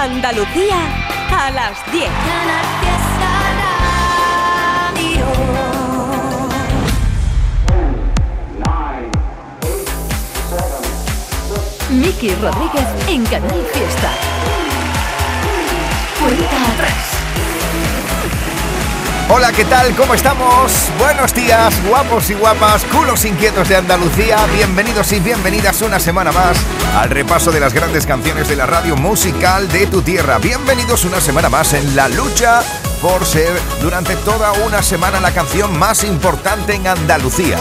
Andalucía a las 10. Miki Rodríguez en Canal Fiesta. Cuenta atrás. Hola, ¿qué tal? ¿Cómo estamos? Buenos días, guapos y guapas, culos inquietos de Andalucía. Bienvenidos y bienvenidas una semana más al repaso de las grandes canciones de la radio musical de tu tierra. Bienvenidos una semana más en la lucha por ser durante toda una semana la canción más importante en Andalucía.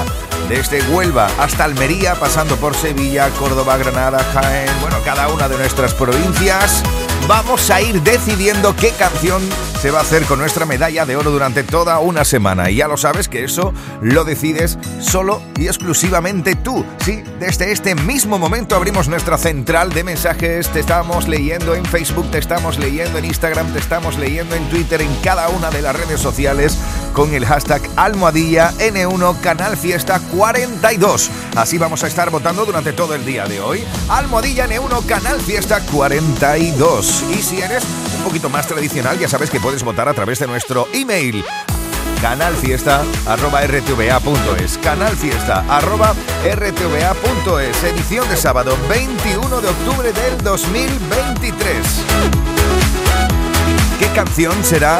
Desde Huelva hasta Almería, pasando por Sevilla, Córdoba, Granada, Jaén, bueno, cada una de nuestras provincias vamos a ir decidiendo qué canción se va a hacer con nuestra medalla de oro durante toda una semana. Y ya lo sabes que eso lo decides solo y exclusivamente tú. Sí, desde este mismo momento abrimos nuestra central de mensajes. Te estamos leyendo en Facebook, te estamos leyendo en Instagram, te estamos leyendo en Twitter, en cada una de las redes sociales con el hashtag almohadilla N1 Canal Fiesta 42. Así vamos a estar votando durante todo el día de hoy. Almohadilla N1 Canal Fiesta 42. Y si eres un poquito más tradicional, ya sabes que puedes votar a través de nuestro email canalfiesta.rtva.es canalfiesta.rtva.es edición de sábado 21 de octubre del 2023 ¿Qué canción será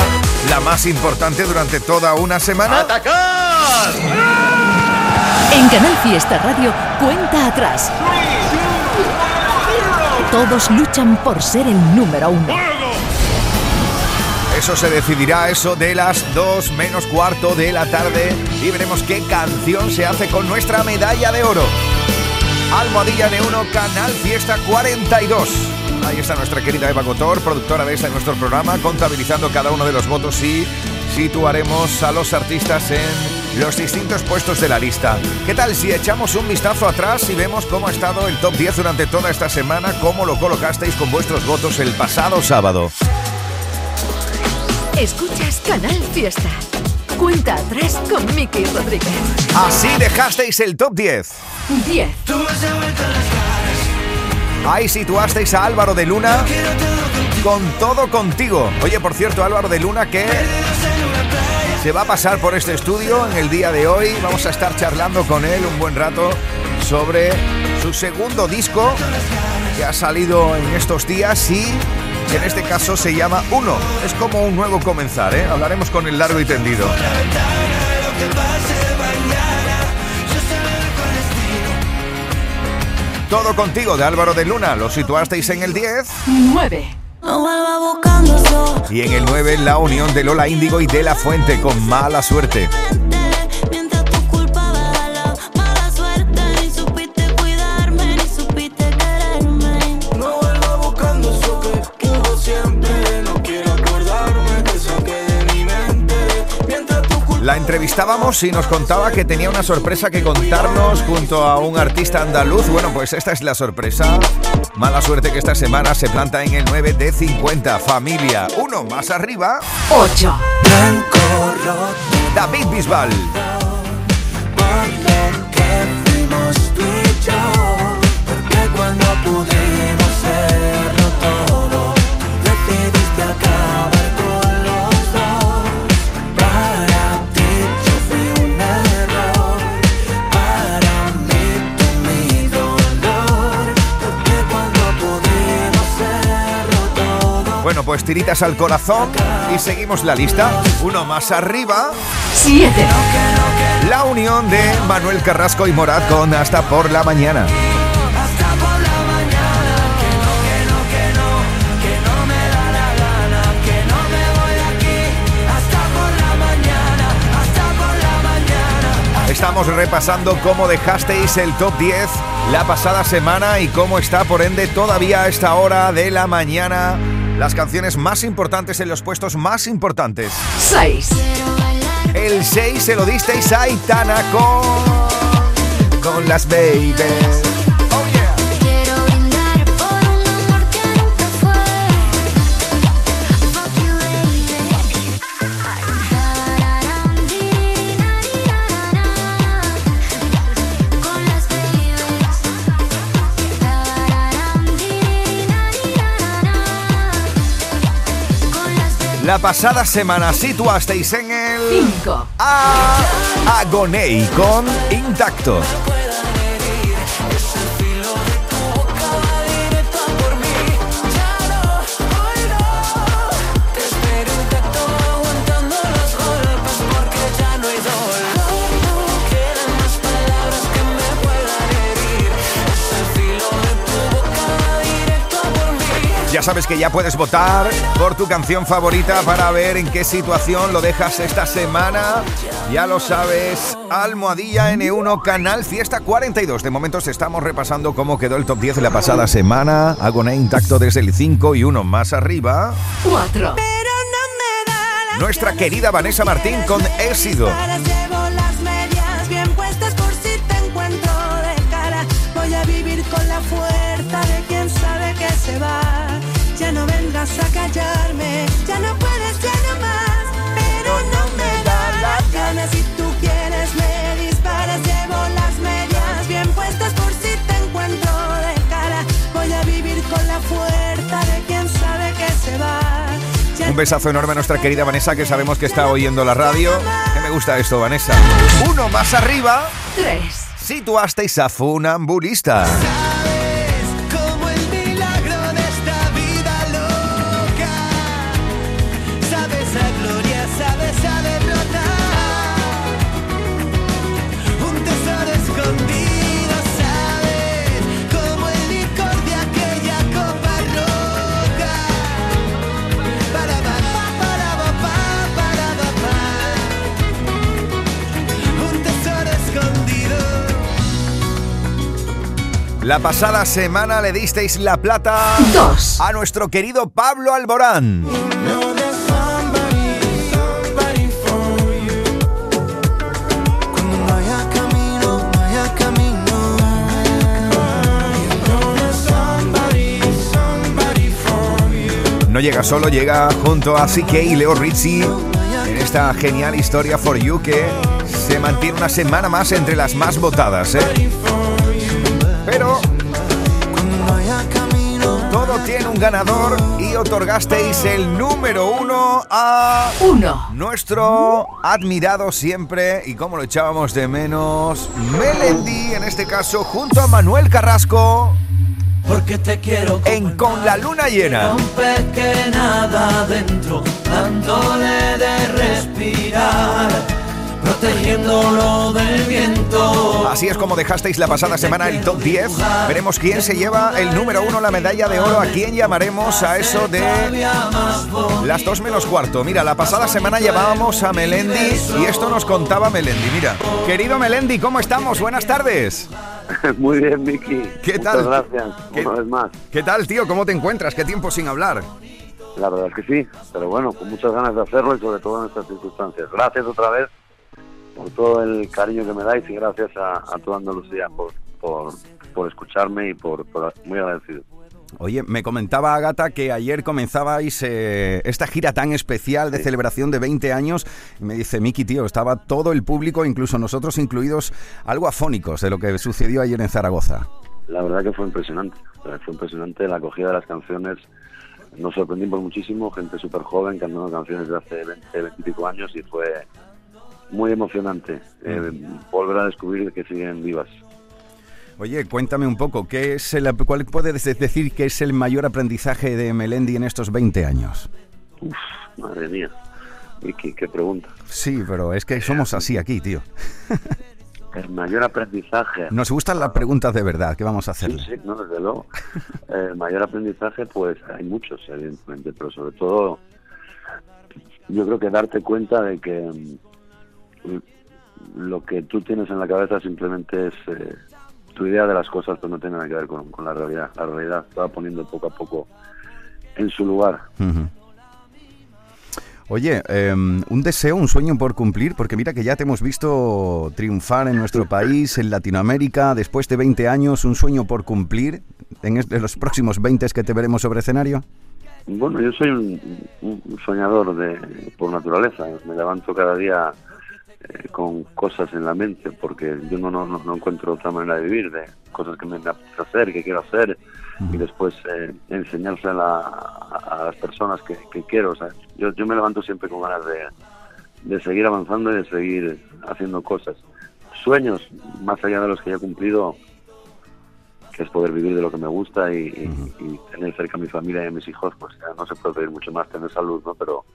la más importante durante toda una semana? ¡Atacar! En Canal Fiesta Radio, cuenta atrás. Todos luchan por ser el número uno. Eso se decidirá eso de las 2 menos cuarto de la tarde y veremos qué canción se hace con nuestra medalla de oro. Almohadilla de 1 Canal Fiesta 42. Ahí está nuestra querida Eva Cotor, productora de este nuestro programa, contabilizando cada uno de los votos y situaremos a los artistas en los distintos puestos de la lista. ¿Qué tal si echamos un vistazo atrás y vemos cómo ha estado el top 10 durante toda esta semana, cómo lo colocasteis con vuestros votos el pasado sábado? Escuchas Canal Fiesta. Cuenta atrás con Miki Rodríguez. Así dejasteis el top 10. 10. Ahí situasteis a Álvaro de Luna con todo contigo. Oye, por cierto, Álvaro de Luna que se va a pasar por este estudio en el día de hoy. Vamos a estar charlando con él un buen rato sobre su segundo disco que ha salido en estos días y en este caso se llama Uno. Es como un nuevo comenzar, ¿eh? Hablaremos con el largo y tendido. Todo contigo de Álvaro de Luna, lo situasteis en el 10. 9. Y en el 9 la unión de Lola Índigo y de La Fuente con mala suerte. La entrevistábamos y nos contaba que tenía una sorpresa que contarnos junto a un artista andaluz. Bueno, pues esta es la sorpresa. Mala suerte que esta semana se planta en el 9 de 50. Familia. Uno más arriba. 8. blanco roto David Bisbal. Tiritas al corazón y seguimos la lista. Uno más arriba. 7. La unión de Manuel Carrasco y Morat con Hasta por la mañana. Estamos repasando cómo dejasteis el top 10 la pasada semana y cómo está por ende todavía a esta hora de la mañana las canciones más importantes en los puestos más importantes. 6. El 6 se lo disteis a Aitana con. con las babies. La pasada semana situasteis en el 5. A Agonei con Intacto. Sabes que ya puedes votar por tu canción favorita para ver en qué situación lo dejas esta semana. Ya lo sabes, Almohadilla N1 Canal Fiesta 42. De momento estamos repasando cómo quedó el top 10 de la pasada semana. Agoné intacto desde el 5 y uno más arriba. 4. Pero no me da la Nuestra querida Vanessa Martín con Éxido. Besazo enorme a nuestra querida Vanessa que sabemos que está oyendo la radio. Que me gusta esto, Vanessa. Uno más arriba. 3. Situasteis a Funambulista. La pasada semana le disteis la plata 2. a nuestro querido Pablo Alborán. No llega solo, llega junto a CK y Leo Rizzi en esta genial historia For You que se mantiene una semana más entre las más votadas. ¿eh? Tiene un ganador y otorgasteis el número uno a 1. nuestro admirado siempre y como lo echábamos de menos, Melendi, en este caso, junto a Manuel Carrasco Porque te quiero en Con la Luna Llena. que nada adentro, dándole de respirar, protegiéndolo del viento. Así es como dejasteis la pasada semana el top 10. Veremos quién se lleva el número uno, la medalla de oro. ¿A quién llamaremos a eso de las dos menos cuarto? Mira, la pasada semana llevábamos a Melendi y esto nos contaba Melendi. Mira, querido Melendi, ¿cómo estamos? Buenas tardes. Muy bien, Miki. ¿Qué Muchas tal? gracias, ¿Qué- una vez más. ¿Qué tal, tío? ¿Cómo te encuentras? ¿Qué tiempo sin hablar? La verdad es que sí, pero bueno, con muchas ganas de hacerlo y sobre todo en estas circunstancias. Gracias otra vez por todo el cariño que me dais y gracias a, a toda Andalucía por, por, por escucharme y por, por- muy agradecido. Oye, me comentaba Agata que ayer comenzabais eh, esta gira tan especial de celebración de 20 años. Y me dice, Miki, tío, estaba todo el público, incluso nosotros incluidos, algo afónicos de lo que sucedió ayer en Zaragoza. La verdad que fue impresionante, fue impresionante la acogida de las canciones. Nos sorprendimos muchísimo, gente súper joven cantando canciones de hace 20, 20 y pico años y fue muy emocionante eh, volver a descubrir que siguen vivas. Oye, cuéntame un poco, ¿qué es el, ¿cuál puedes decir que es el mayor aprendizaje de Melendi en estos 20 años? Uf, madre mía. Vicky, qué pregunta. Sí, pero es que somos así aquí, tío. El mayor aprendizaje. Nos gustan las preguntas de verdad, ¿qué vamos a hacer? Sí, sí, no, desde luego. El mayor aprendizaje, pues hay muchos, evidentemente, pero sobre todo yo creo que darte cuenta de que lo que tú tienes en la cabeza simplemente es eh, tu idea de las cosas, pero no tiene nada que ver con, con la realidad. La realidad va poniendo poco a poco en su lugar. Ujú. Oye, eh, un deseo, un sueño por cumplir, porque mira que ya te hemos visto triunfar en nuestro país, en Latinoamérica, después de 20 años, un sueño por cumplir en, es- en los próximos 20 que te veremos sobre escenario. Bueno, yo soy un, un- un soñador de, por naturaleza. Me levanto cada día eh, con cosas en la mente, porque yo no, no, no encuentro otra manera de vivir, de cosas que me apetece hacer, que quiero hacer, y después eh, enseñársela a, a, las personas que, que quiero. O sea, yo, yo me levanto siempre con ganas de, de seguir avanzando y de seguir haciendo cosas. Sueños, más allá de los que ya he cumplido, que es poder vivir de lo que me gusta y, y- y tener cerca a mi familia y a mis hijos, pues ya no se puede pedir mucho más, tener salud, ¿no? Pero,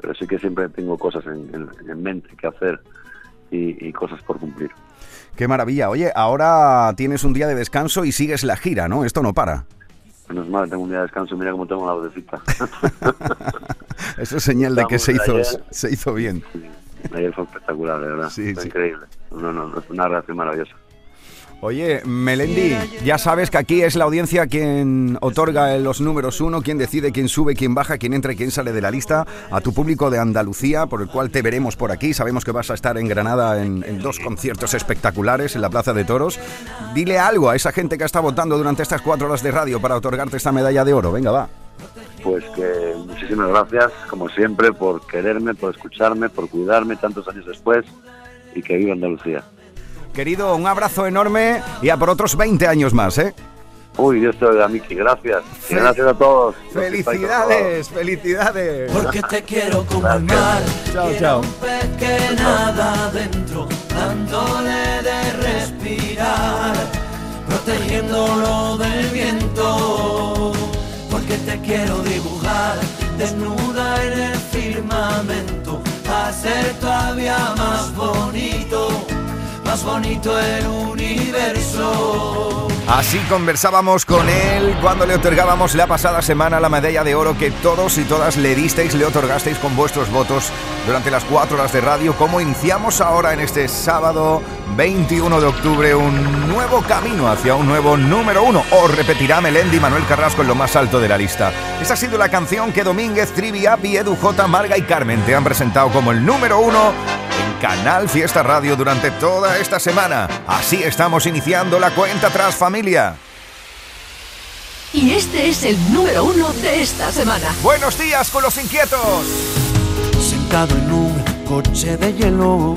pero sí que siempre tengo cosas en, en- en mente que hacer y, y cosas por cumplir. Qué maravilla. Oye, ahora tienes un día de descanso y sigues la gira, ¿no? Esto no para. Menos mal, tengo un día de descanso mira cómo tengo la vocecita. Eso es señal de que se hizo, ayer. se hizo bien. Ayer fue espectacular, de verdad. Sí, Fue sí. increíble. No, no, es una reacción maravillosa. Oye, Melendi, ya sabes que aquí es la audiencia quien otorga los números uno, quien decide quién sube, quién baja, quién entra y quién sale de la lista. A tu público de Andalucía, por el cual te veremos por aquí. Sabemos que vas a estar en Granada en, en dos conciertos espectaculares en la Plaza de Toros. Dile algo a esa gente que está votando durante estas cuatro horas de radio para otorgarte esta medalla de oro. Venga, va. Pues que muchísimas gracias, como siempre, por quererme, por escucharme, por cuidarme tantos años después y que viva Andalucía. Querido, un abrazo enorme y a por otros 20 años más, ¿eh? Uy, Dios te oiga, Miki, gracias. Y gracias a todos. ¡Felicidades! ¡Felicidades! Porque te quiero como el mar. Chao, chao. un pez que nada adentro, dándole de respirar, protegiéndolo del viento. Porque te quiero dibujar, desnuda en el firmamento, hacer todavía más bonito, bonito el universo. Así conversábamos con él cuando le otorgábamos la pasada semana la medalla de oro que todos y todas le disteis, le otorgasteis con vuestros votos durante las cuatro horas de radio. Como iniciamos ahora en este sábado 21 de octubre un nuevo camino hacia un nuevo número uno. O repetirá Melendi y Manuel Carrasco en lo más alto de la lista. Esta ha sido la canción que Domínguez, Trivi, Api, Edu, J, Marga y Carmen te han presentado como el número uno en Canal Fiesta Radio durante toda esta semana. Así estamos iniciando la cuenta tras familia. Y este es el número uno de esta semana. Buenos días con los inquietos. Sentado en un coche de hielo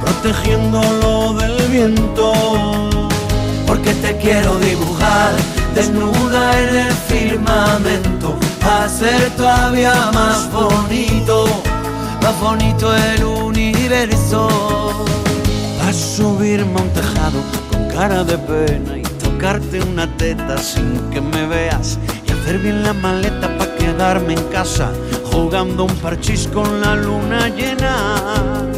protegiéndolo del viento. Porque te quiero dibujar, desnuda en el firmamento, hacer todavía más bonito, más bonito el universo. A subirme a un tejado con cara de pena y tocarte una teta sin que me veas y hacer bien la maleta para quedarme en casa jugando un parchís con la luna llena.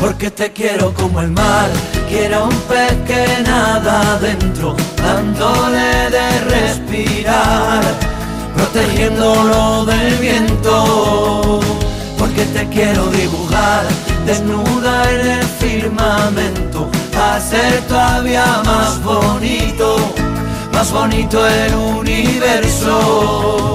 Porque te quiero como el mar, quiero un pez que nada adentro, dándole de respirar, protegiéndolo del viento. Porque te quiero dibujar, desnuda en el firmamento, hacer todavía más bonito, más bonito el universo.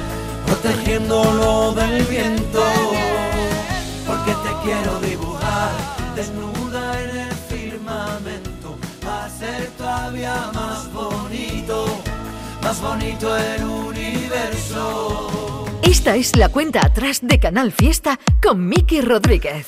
protegiéndolo del viento. Porque te quiero dibujar, desnuda en el firmamento, a ser todavía más bonito, más bonito el universo. Esta es la cuenta atrás de Canal Fiesta con Miki Rodríguez.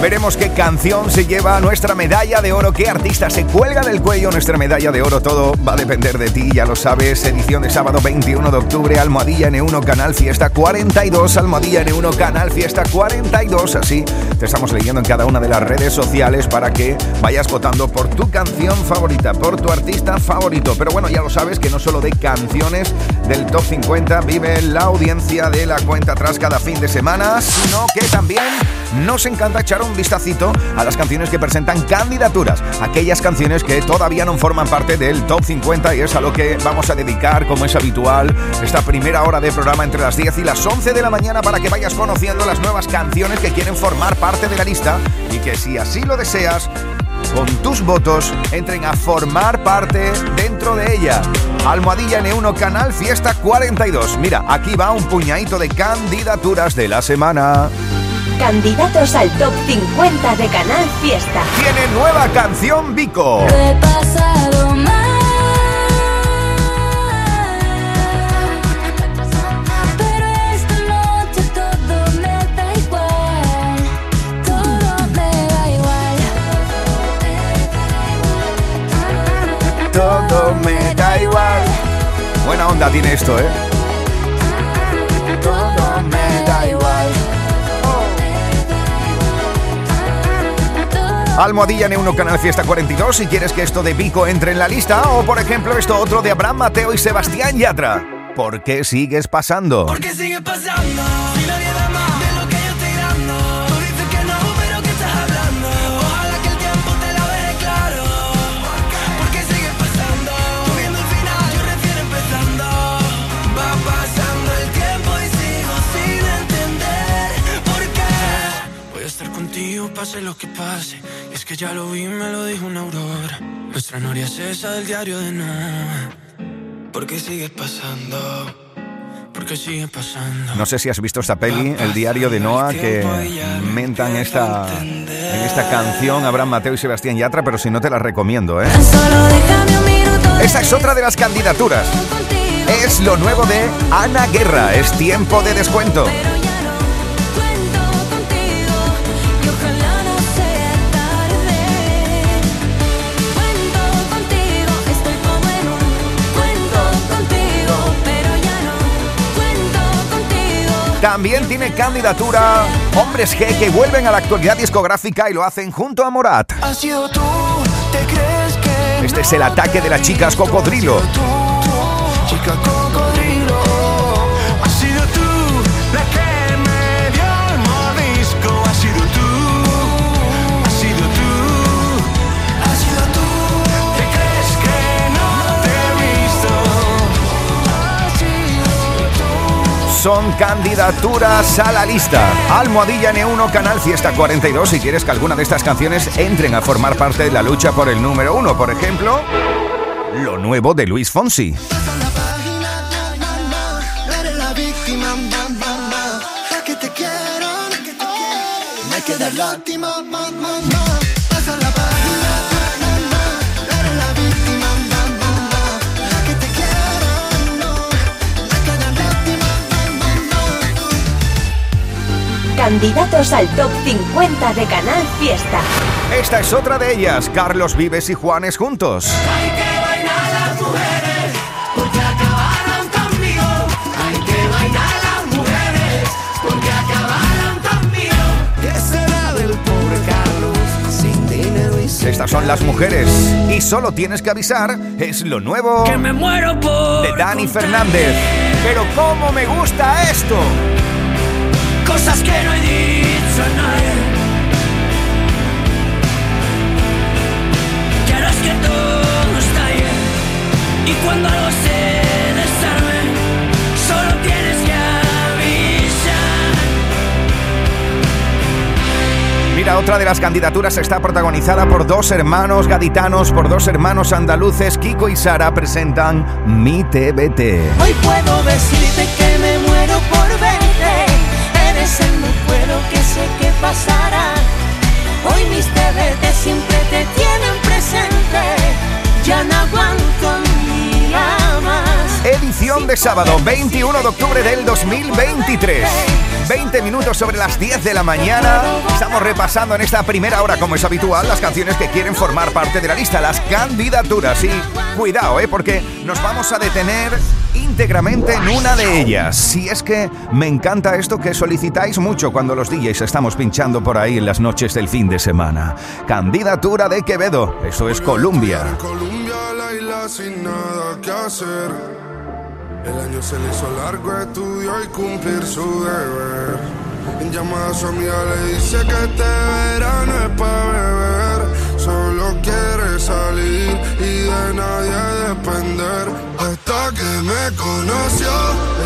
Veremos qué canción se lleva nuestra medalla de oro, qué artista se cuelga del cuello nuestra medalla de oro. Todo va a depender de ti, ya lo sabes. Edición de sábado 21 de octubre, Almohadilla N1 Canal Fiesta 42, Almohadilla N1 Canal Fiesta 42. Así te estamos leyendo en cada una de las redes sociales para que vayas votando por tu canción favorita, por tu artista favorito. Pero bueno, ya lo sabes que no solo de canciones del top 50 vive la audiencia de la cuenta atrás cada fin de semana, sino que también nos encanta echar un vistacito a las canciones que presentan candidaturas, aquellas canciones que todavía no forman parte del top 50 y es a lo que vamos a dedicar, como es habitual, esta primera hora de programa entre las 10 y las 11 de la mañana para que vayas conociendo las nuevas canciones que quieren formar parte de la lista y que si así lo deseas, con tus votos entren a formar parte dentro de ella. Almohadilla N1 Canal Fiesta 42. Mira, aquí va un puñadito de candidaturas de la semana. Candidatos al top 50 de Canal Fiesta. Tiene nueva canción Vico. He pasado mal. Pero esta noche todo me da igual. Todo me da igual. Todo me da igual. Buena onda tiene esto, ¿eh? Almohadilla N1 Canal Fiesta 42 si quieres que esto de Vico entre en la lista o por ejemplo esto otro de Abraham Mateo y Sebastián Yatra. ¿Por qué sigues pasando? Pasando pasando pasando ¿Por qué? Estar contigo pase lo que pase que ya lo vi, me lo dijo una aurora Nuestra noria es esa del diario de Noah ¿Por qué sigue pasando? ¿Por qué sigue pasando? No sé si has visto esta peli, El diario de Noah, que mentan esta, en esta canción Abraham Mateo y Sebastián Yatra, pero si no te la recomiendo, ¿eh? Esa es otra de las candidaturas. Es lo nuevo de Ana Guerra, es tiempo de descuento. También tiene candidatura Hombres G que vuelven a la actualidad discográfica y lo hacen junto a Morat. Has sido tú, ¿te crees que Este es el ataque de las chicas cocodrilo. Son candidaturas a la lista. Almohadilla N1 Canal Fiesta 42 si quieres que alguna de estas canciones entren a formar parte de la lucha por el número uno. Por ejemplo, lo nuevo de Luis Fonsi. Candidatos al top 50 de Canal Fiesta. Esta es otra de ellas, Carlos Vives y Juanes juntos. Hay que bailar las mujeres porque acabaron conmigo. Hay que bailar las mujeres porque acabaron conmigo. ¿Qué será del pobre Carlos sin dinero y sin Estas son las mujeres. Y solo tienes que avisar, es lo nuevo Que me muero por de Dani contar Fernández. Pero cómo me gusta esto. Cosas que no he dicho a nadie Que harás que todo estalle Y cuando algo se desarme Solo tienes que avisar Mira, otra de las candidaturas está protagonizada por dos hermanos gaditanos, por dos hermanos andaluces. Kiko y Sara presentan Mi TBT. Hoy puedo decirte que me muero por verte. El que sé que pasará. Hoy mis TVT siempre te tienen presente. Ya no aguanto día más. Edición de sábado 21 de octubre del 2023. 20 minutos sobre las 10 de la mañana. Estamos repasando en esta primera hora, como es habitual, las canciones que quieren formar parte de la lista, las candidaturas. Y cuidado, ¿eh? porque nos vamos a detener íntegramente en una de ellas. Si es que me encanta esto que solicitáis mucho cuando los DJs estamos pinchando por ahí en las noches del fin de semana. Candidatura de Quevedo. Eso es Colombia. Colombia, la isla sin nada que hacer. El año se le hizo largo, estudió y cumplir su deber. En llamada a su amiga le dice que este verano es para beber. Solo quiere salir y de nadie depender. Hasta que me conoció,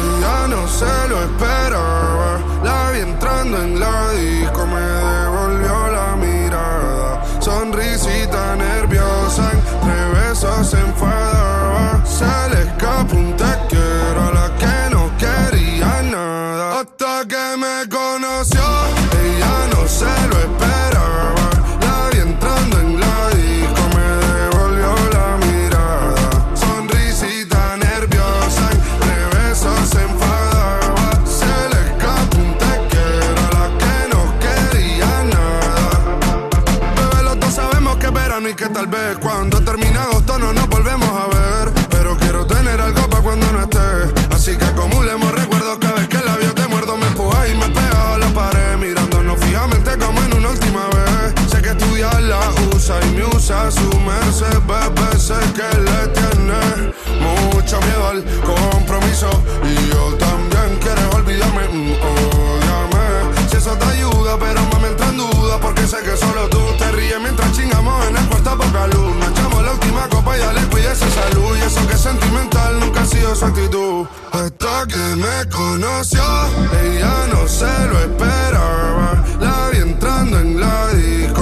ella no se lo esperaba. La vi entrando en la disco, me devolvió la mirada. Sonrisita nerviosa, entre besos se enfadaba. Y me usa su merced, bebé. Sé que le tiene mucho miedo al compromiso. Y yo también quiero olvidarme. mm. Si eso te ayuda, pero me entra en duda. Porque sé que solo tú te ríes mientras chingamos en el cuarto poca luz. Nos echamos la última copa y ya le cuide esa salud. Y eso que es sentimental nunca ha sido su actitud. Hasta que me conoció, ella no se lo esperaba. La vi entrando en la disco,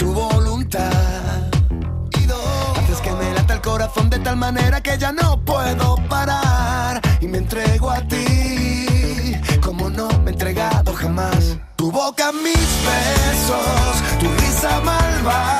tu voluntad. Haces que me lata el corazón de tal manera que ya no puedo parar y me entrego a ti como no me he entregado jamás. Tu boca, mis besos, tu risa malvada,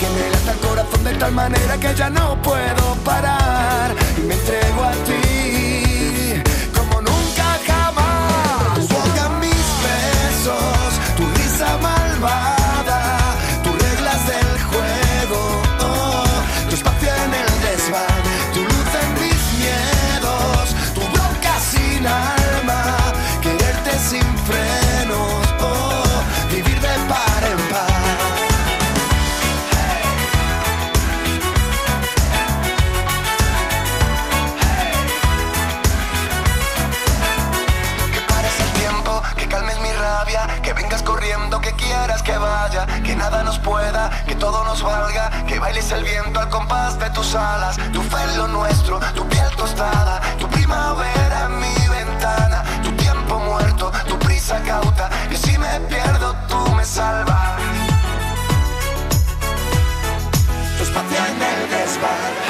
Que me lata el corazón de tal manera que ya no puedo parar y me entrego a ti como nunca jamás. Boca, mis besos, tu risa malvada, quieras que vaya, que nada nos pueda, que todo nos valga, que bailes el viento al compás de tus alas, tu fe en lo nuestro, tu piel tostada, tu primavera en mi ventana, tu tiempo muerto, tu prisa cauta, que si me pierdo tú me salvas. Tu espacio en el desván,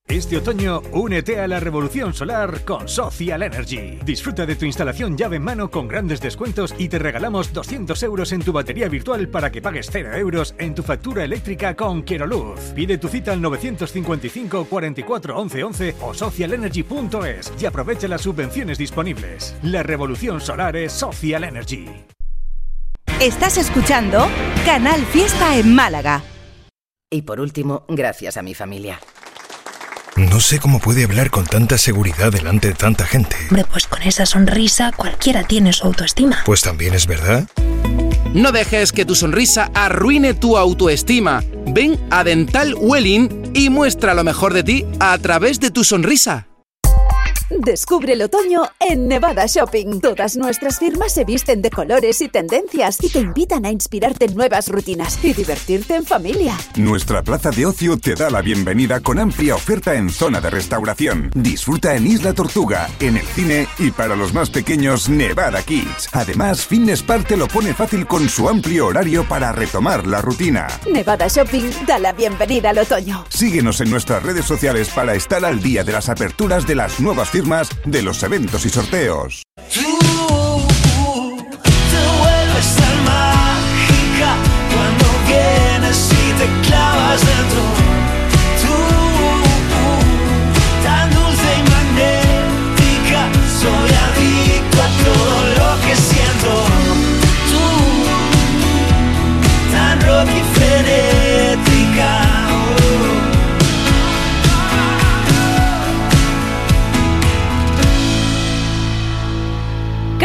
Este otoño, únete a la revolución solar con Social Energy. Disfruta de tu instalación llave en mano con grandes descuentos y te regalamos 200 euros en tu batería virtual para que pagues 0 euros en tu factura eléctrica con Queroluz. Pide tu cita al 955 44 11 11 o socialenergy.es y aprovecha las subvenciones disponibles. La revolución solar es Social Energy. Estás escuchando Canal Fiesta en Málaga. Y por último, gracias a mi familia. No sé cómo puede hablar con tanta seguridad delante de tanta gente. Hombre, pues con esa sonrisa cualquiera tiene su autoestima. Pues también es verdad. No dejes que tu sonrisa arruine tu autoestima. Ven a Dental Welling y muestra lo mejor de ti a través de tu sonrisa. Descubre el otoño en Nevada Shopping. Todas nuestras firmas se visten de colores y tendencias y te invitan a inspirarte en nuevas rutinas y divertirte en familia. Nuestra plaza de ocio te da la bienvenida con amplia oferta en zona de restauración. Disfruta en Isla Tortuga, en el cine y para los más pequeños Nevada Kids. Además, Fitness Park te lo pone fácil con su amplio horario para retomar la rutina. Nevada Shopping da la bienvenida al otoño. Síguenos en nuestras redes sociales para estar al día de las aperturas de las nuevas firmas de los eventos y sorteos.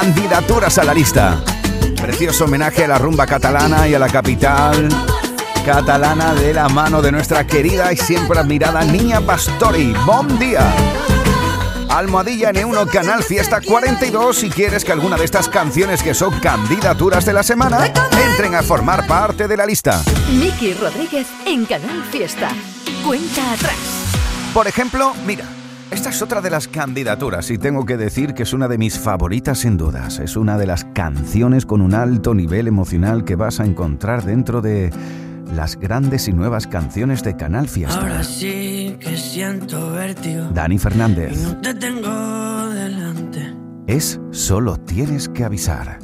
candidaturas a la lista. Precioso homenaje a la rumba catalana y a la capital catalana de la mano de nuestra querida y siempre admirada Niña Pastori. ¡Buen día! Almohadilla N1 Canal Fiesta 42 si quieres que alguna de estas canciones que son candidaturas de la semana entren a formar parte de la lista. Miki Rodríguez en Canal Fiesta. Cuenta atrás. Por ejemplo, mira, es otra de las candidaturas y tengo que decir que es una de mis favoritas sin dudas. Es una de las canciones con un alto nivel emocional que vas a encontrar dentro de las grandes y nuevas canciones de Canal Fiesta. Ahora sí que siento vértigo. Dani Fernández. No te tengo delante. Es solo tienes que avisar.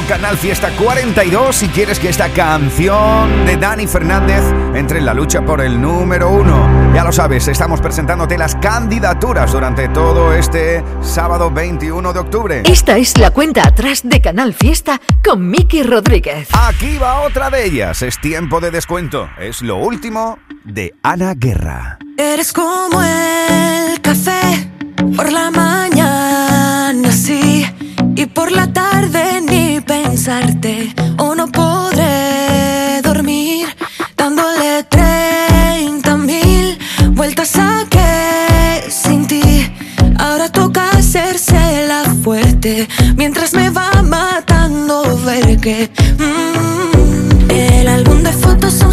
Canal Fiesta 42, si quieres que esta canción de Dani Fernández entre en la lucha por el número 1. Ya lo sabes, estamos presentándote las candidaturas durante todo este sábado 21 de octubre. Esta es la cuenta atrás de Canal Fiesta con Miki Rodríguez. Aquí va otra de ellas, es tiempo de descuento. Es lo último de Ana Guerra. Eres como el café por la mañana pensarte o no podré dormir dándole 30 mil vueltas a que sin ti. Ahora toca hacerse la fuerte mientras me va matando ver que mm, el álbum de fotos son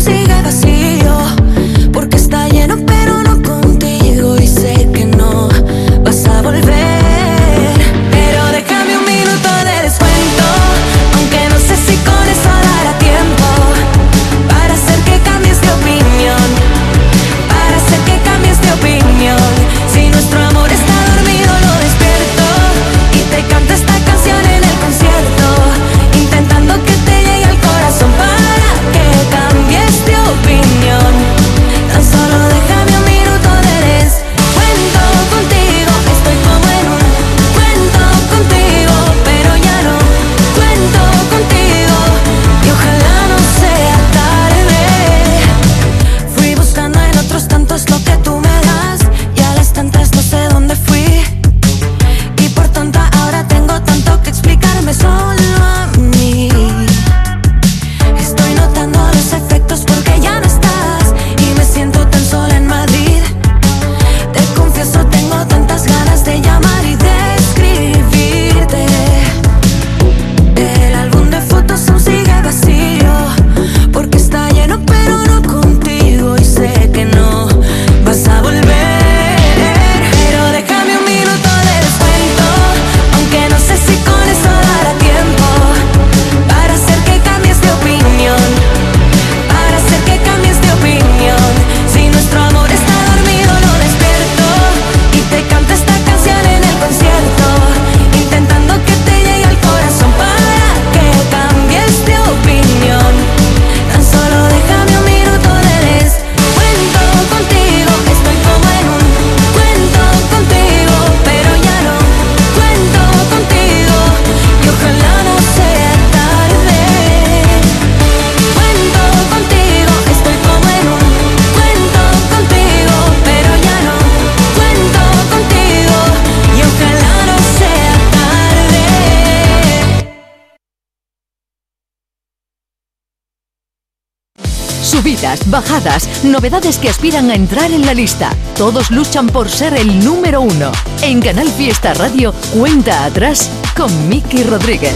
bajadas, novedades que aspiran a entrar en la lista. Todos luchan por ser el número uno. En Canal Fiesta Radio, cuenta atrás con Miki Rodríguez.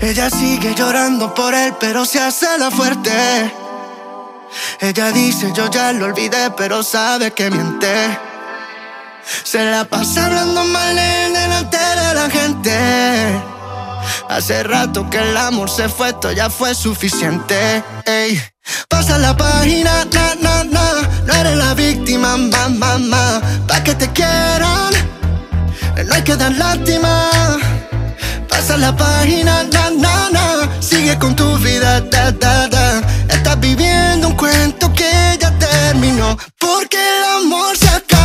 Ella sigue llorando por él, pero se hace la fuerte. Ella dice, yo ya lo olvidé, pero sabe que miente. Se la pasa hablando mal en delante de la gente. Hace rato que el amor se fue, esto ya fue suficiente. Ey. Pasa la página, na, na, na. No eres la víctima, ma, ma, ma. Pa' que te quieran, no hay que dar lástima. Pasa la página, na, na, na. Sigue con tu vida, da, da, da. Estás viviendo un cuento que ya terminó. Porque el amor se acabó.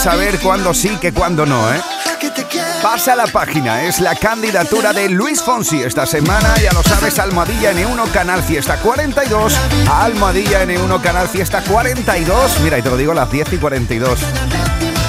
Saber cuándo sí que cuándo no, ¿eh? Pasa la página, es la candidatura de Luis Fonsi esta semana, ya lo sabes, Almohadilla N1 Canal Fiesta 42, Almohadilla N1 Canal Fiesta 42, mira, y te lo digo las 10 y 42.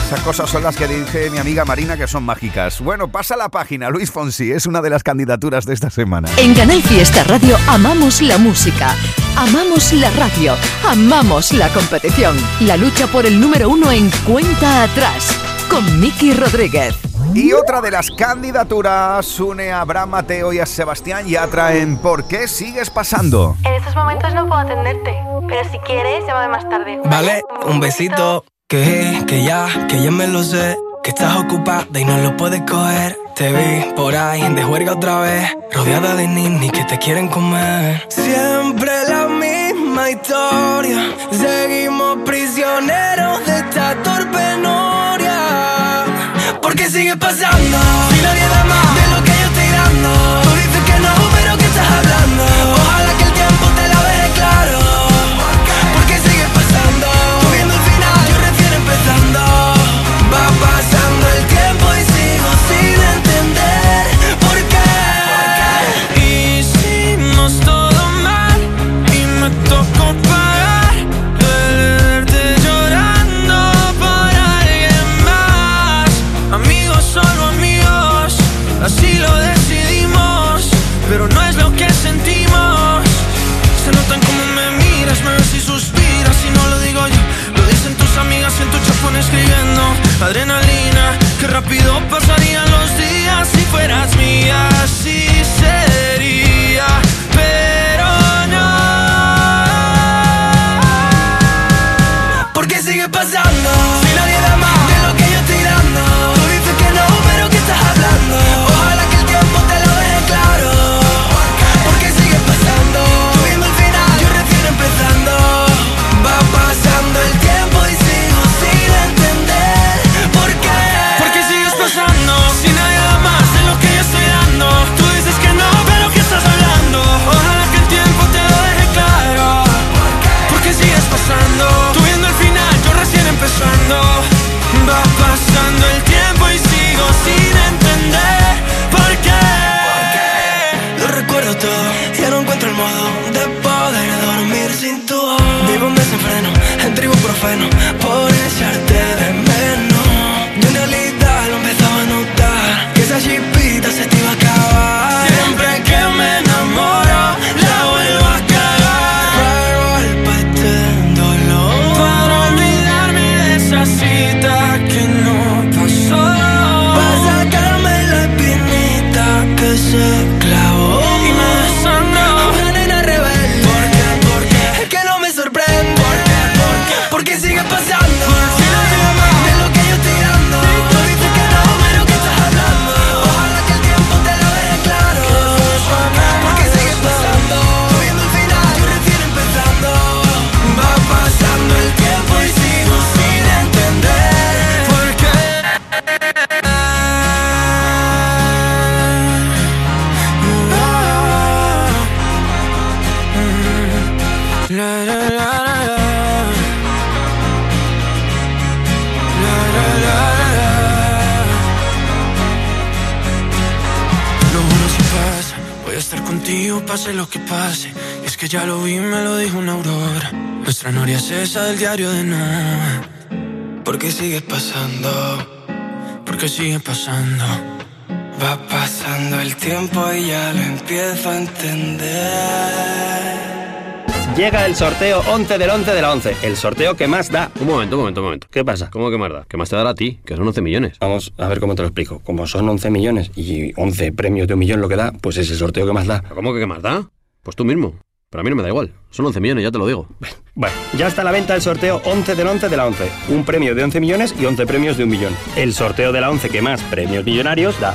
Esas cosas son las que dice mi amiga Marina que son mágicas. Bueno, pasa la página, Luis Fonsi es una de las candidaturas de esta semana. En Canal Fiesta Radio amamos la música, amamos la radio, amamos la competición. La lucha por el número uno en cuenta atrás con Miki Rodríguez. Y otra de las candidaturas une a Abraham Mateo y a Sebastián Yatra en ¿Por qué sigues pasando? En estos momentos no puedo atenderte, pero si quieres, llama más tarde. Vale, un besito. Que, que ya, que ya me lo sé. Que estás ocupada y no lo puedes coger. Te vi por ahí de juerga otra vez. Rodeada de ninis que te quieren comer. Siempre la misma historia. Seguimos prisioneros de esta torpe noria. Porque sigue pasando. Si nadie da más de lo que yo estoy dando. Del diario de Noah. Porque sigue pasando, porque sigue pasando. Va pasando el tiempo y ya lo empiezo a entender. Llega el sorteo 11 del 11 de la 11. El sorteo que más da. Un momento, un momento, un momento. ¿Qué pasa? ¿Cómo que más da? ¿Qué más te dará a ti? Que son 11 millones. Vamos a ver cómo te lo explico. Como son 11 millones y 11 premios de un millón lo que da, pues es el sorteo que más da. ¿Cómo que qué más da? Pues tú mismo. Pero a mí no me da igual. Son 11 millones, ya te lo digo. Bueno, ya está a la venta el sorteo 11 del 11 de la 11. Un premio de 11 millones y 11 premios de un millón. El sorteo de la 11 que más premios millonarios da.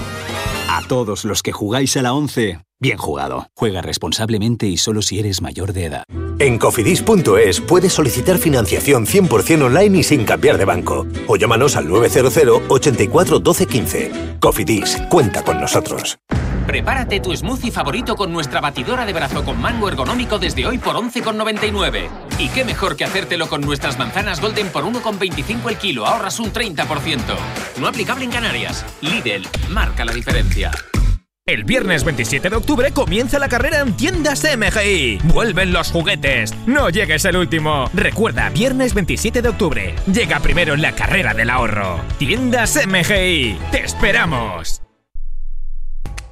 A todos los que jugáis a la 11, bien jugado. Juega responsablemente y solo si eres mayor de edad. En cofidis.es puedes solicitar financiación 100% online y sin cambiar de banco. O llámanos al 900 84 12 15. Cofidis, cuenta con nosotros. Prepárate tu smoothie favorito con nuestra batidora de brazo con mango ergonómico desde hoy por 11,99. Y qué mejor que hacértelo con nuestras manzanas Golden por 1,25 el kilo, ahorras un 30%. No aplicable en Canarias. Lidl, marca la diferencia. El viernes 27 de octubre comienza la carrera en tiendas MGI. Vuelven los juguetes. No llegues el último. Recuerda, viernes 27 de octubre. Llega primero en la carrera del ahorro. Tiendas MGI. Te esperamos.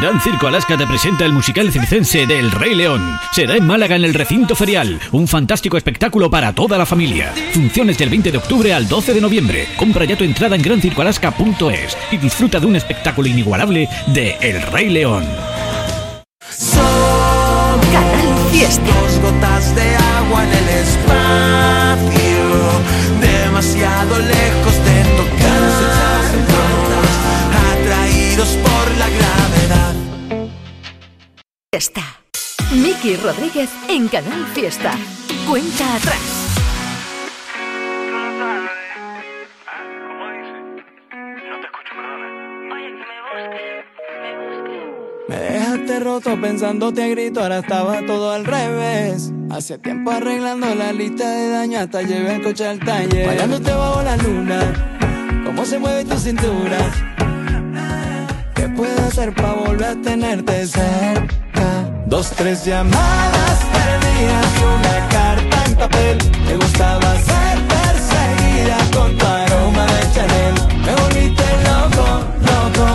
Gran Circo Alaska te presenta el musical circense del Rey León. Será en Málaga en el recinto ferial. Un fantástico espectáculo para toda la familia. Funciones del 20 de octubre al 12 de noviembre. Compra ya tu entrada en grancircoalaska.es y disfruta de un espectáculo inigualable de El Rey León. Canal Fiesta. Miki Rodríguez en Canal Fiesta. Cuenta atrás. Me dejaste roto pensándote a grito, ahora estaba todo al revés. Hace tiempo arreglando la lista de daño hasta llevé el coche al taller. Bailándote bajo la luna, cómo se mueve tu cintura. ¿Qué puedo hacer para volver a tenerte cerca? Dos, tres llamadas perdidas y una carta en papel. Me gustaba ser perseguida con tu aroma de Chanel. Me volviste loco, loco.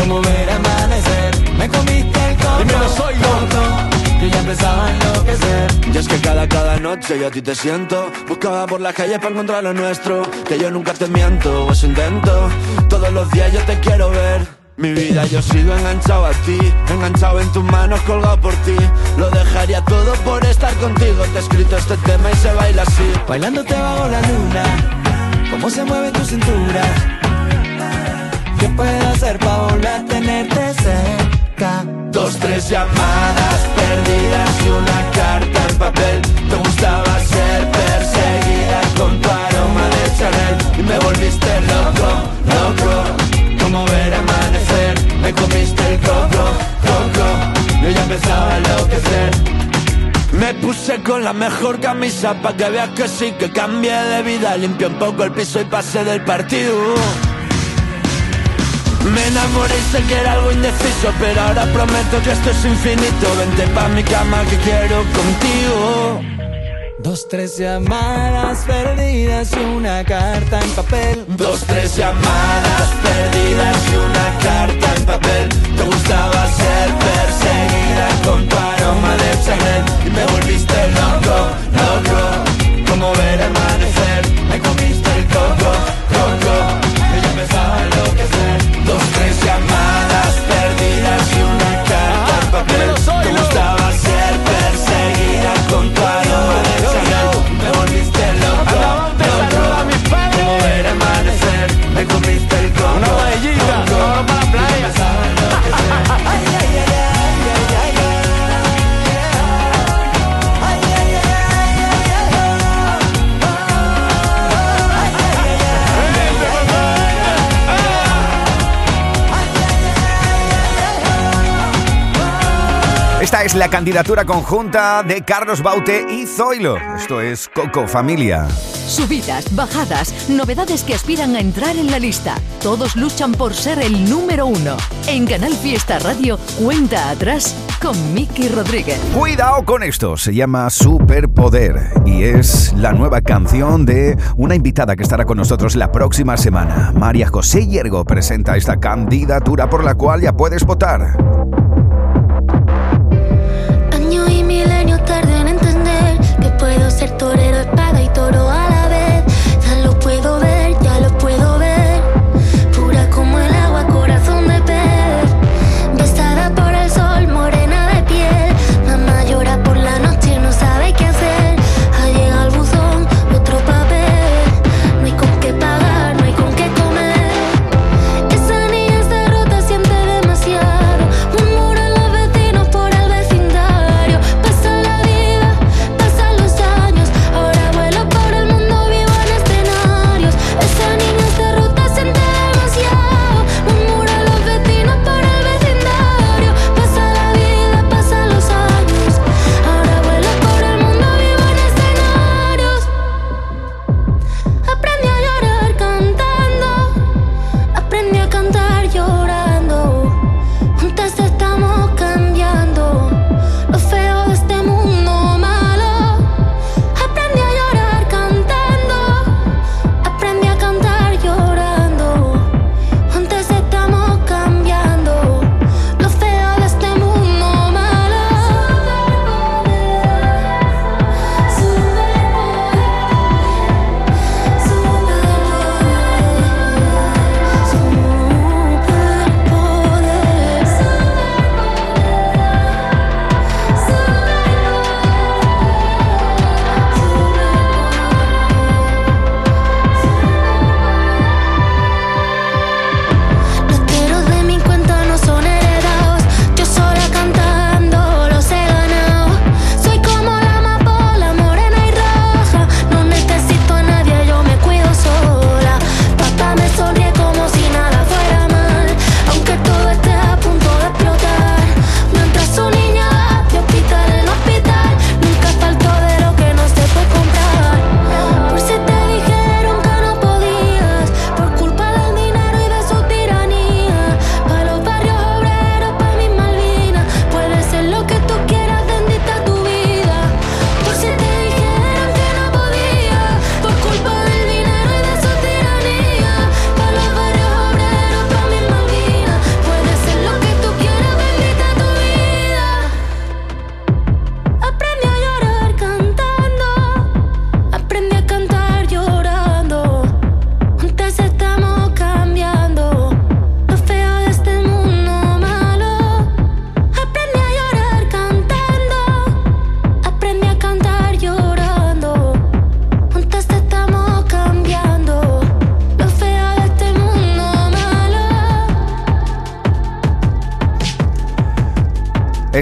Como ver amanecer. Me comiste el coco. Dímelo, soy loco. Yo ya empezaba a enloquecer. Y es que cada, cada noche yo a ti te siento Buscaba por la calle para encontrar lo nuestro Que yo nunca te miento, o eso intento Todos los días yo te quiero ver mi vida yo sigo enganchado a ti Enganchado en tus manos, colgado por ti Lo dejaría todo por estar contigo Te he escrito este tema y se baila así Bailándote bajo la luna. Cómo se mueve tu cintura. ¿Qué puedo hacer para volver a tenerte cerca? Dos, tres llamadas perdidas y una carta en papel Te gustaba ser perseguida con tu aroma de Chanel Y me volviste loco, loco Me comiste el coco, coco. Yo ya empezaba a enloquecer. Me puse con la mejor camisa pa' que veas que sí que cambié de vida. Limpié un poco el piso y pasé del partido. Me enamoré y sé que era algo indeciso Pero ahora prometo que esto es infinito. Vente pa' mi cama que quiero contigo Dos, tres llamadas perdidas y una carta en papel. Dos, tres llamadas perdidas y una carta en papel. Te gustaba ser perseguida con tu aroma de Chanel. Y me volviste loco, loco Como ver amanecer. Me comiste el coco, coco Y yo empezaba a enloquecer. Dos, tres llamadas la candidatura conjunta de Carlos Baute y Zoilo. Esto es Coco Familia. Subidas, bajadas, novedades que aspiran a entrar en la lista. Todos luchan por ser el número uno. En Canal Fiesta Radio, cuenta atrás con Miki Rodríguez. Cuidado con esto, se llama Superpoder y es la nueva canción de una invitada que estará con nosotros la próxima semana. María José Hiergo presenta esta candidatura por la cual ya puedes votar.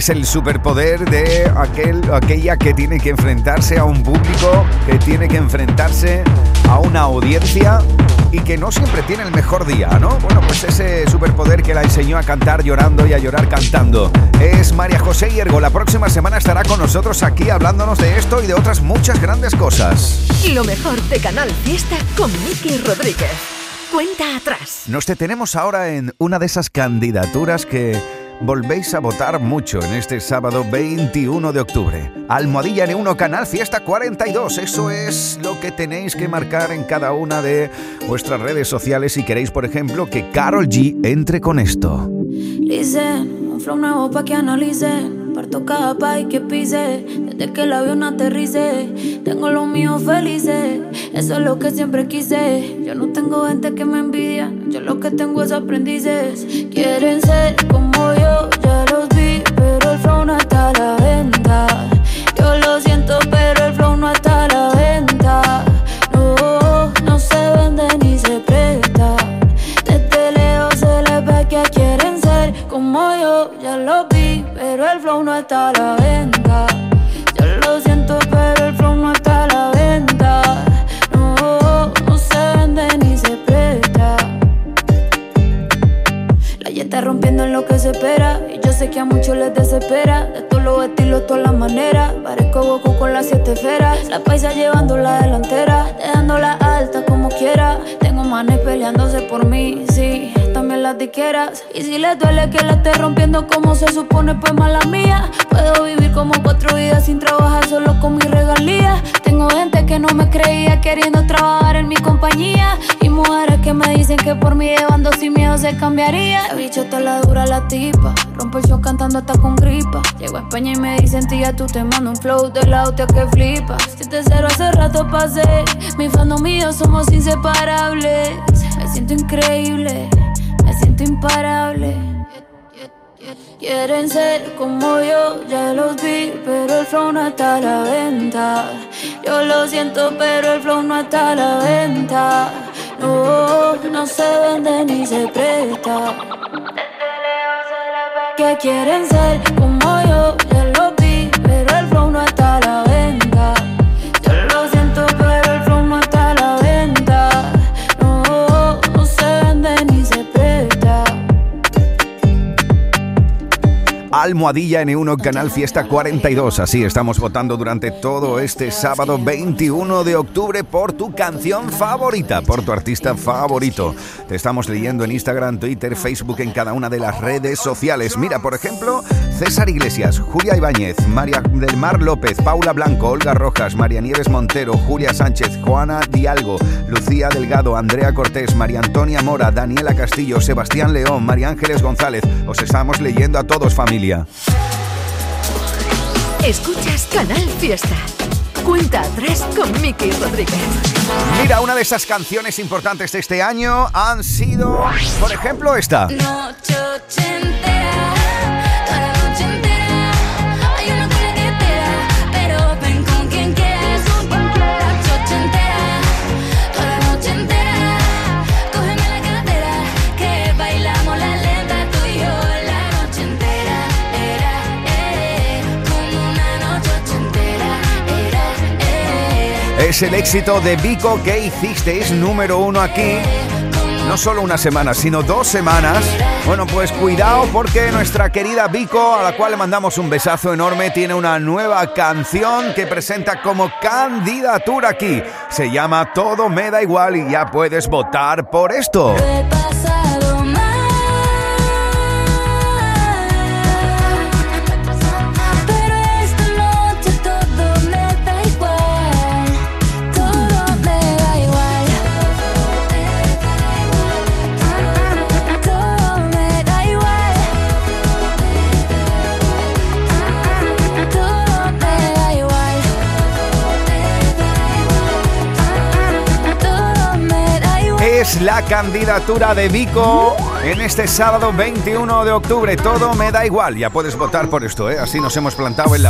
Es el superpoder de aquel, aquella que tiene que enfrentarse a un público, que tiene que enfrentarse a una audiencia y que no siempre tiene el mejor día, ¿no? Bueno, pues ese superpoder que la enseñó a cantar llorando y a llorar cantando. Es María José Hiergo. La próxima semana estará con nosotros aquí hablándonos de esto y de otras muchas grandes cosas. Lo mejor de Canal Fiesta con Miki Rodríguez. Cuenta atrás. Nos detenemos ahora en una de esas candidaturas que volvéis a votar mucho en este sábado 21 de octubre. Almohadilla N1 Canal Fiesta 42. Eso es lo que tenéis que marcar en cada una de vuestras redes sociales si queréis, por ejemplo, que Carol G entre con esto. Listen, un flow nuevo pa' que analicen. Parto cada país que pise, desde que el avión aterrice. Tengo los míos felices, eso es lo que siempre quise. Yo no tengo gente que me envidia, yo lo que tengo es aprendices. Quieren ser como yo, ya los vi, pero el flow no está a la venta. Flow de la hostia que flipa. Si te cero hace rato pasé. Mi fandom mío somos inseparables. Me siento increíble. Me siento imparable. Quieren ser como yo, ya los vi, pero el flow no está a la venta. Yo lo siento, pero el flow no está a la venta. No, no se vende ni se presta. Que quieren ser Almohadilla N1 Canal Fiesta 42. Así estamos votando durante todo este sábado 21 de octubre por tu canción favorita, por tu artista favorito. Te estamos leyendo en Instagram, Twitter, Facebook, en cada una de las redes sociales. Mira, por ejemplo, César Iglesias, Julia Ibáñez, María del Mar López, Paula Blanco, Olga Rojas, María Nieves Montero, Julia Sánchez, Juana Dialgo, Lucía Delgado, Andrea Cortés, María Antonia Mora, Daniela Castillo, Sebastián León, María Ángeles González. Os estamos leyendo a todos, familia. Escuchas Canal Fiesta. Cuenta atrás con Miki Rodríguez. Mira, una de esas canciones importantes de este año han sido, por ejemplo, esta. Noche Es el éxito de Vico que hicisteis número uno aquí. No solo una semana, sino dos semanas. Bueno, pues cuidado porque nuestra querida Vico, a la cual le mandamos un besazo enorme, tiene una nueva canción que presenta como candidatura aquí. Se llama Todo me da igual y ya puedes votar por esto. La candidatura de Vico en este sábado 21 de octubre. Todo me da igual. Ya puedes votar por esto, ¿eh? Así nos hemos plantado en la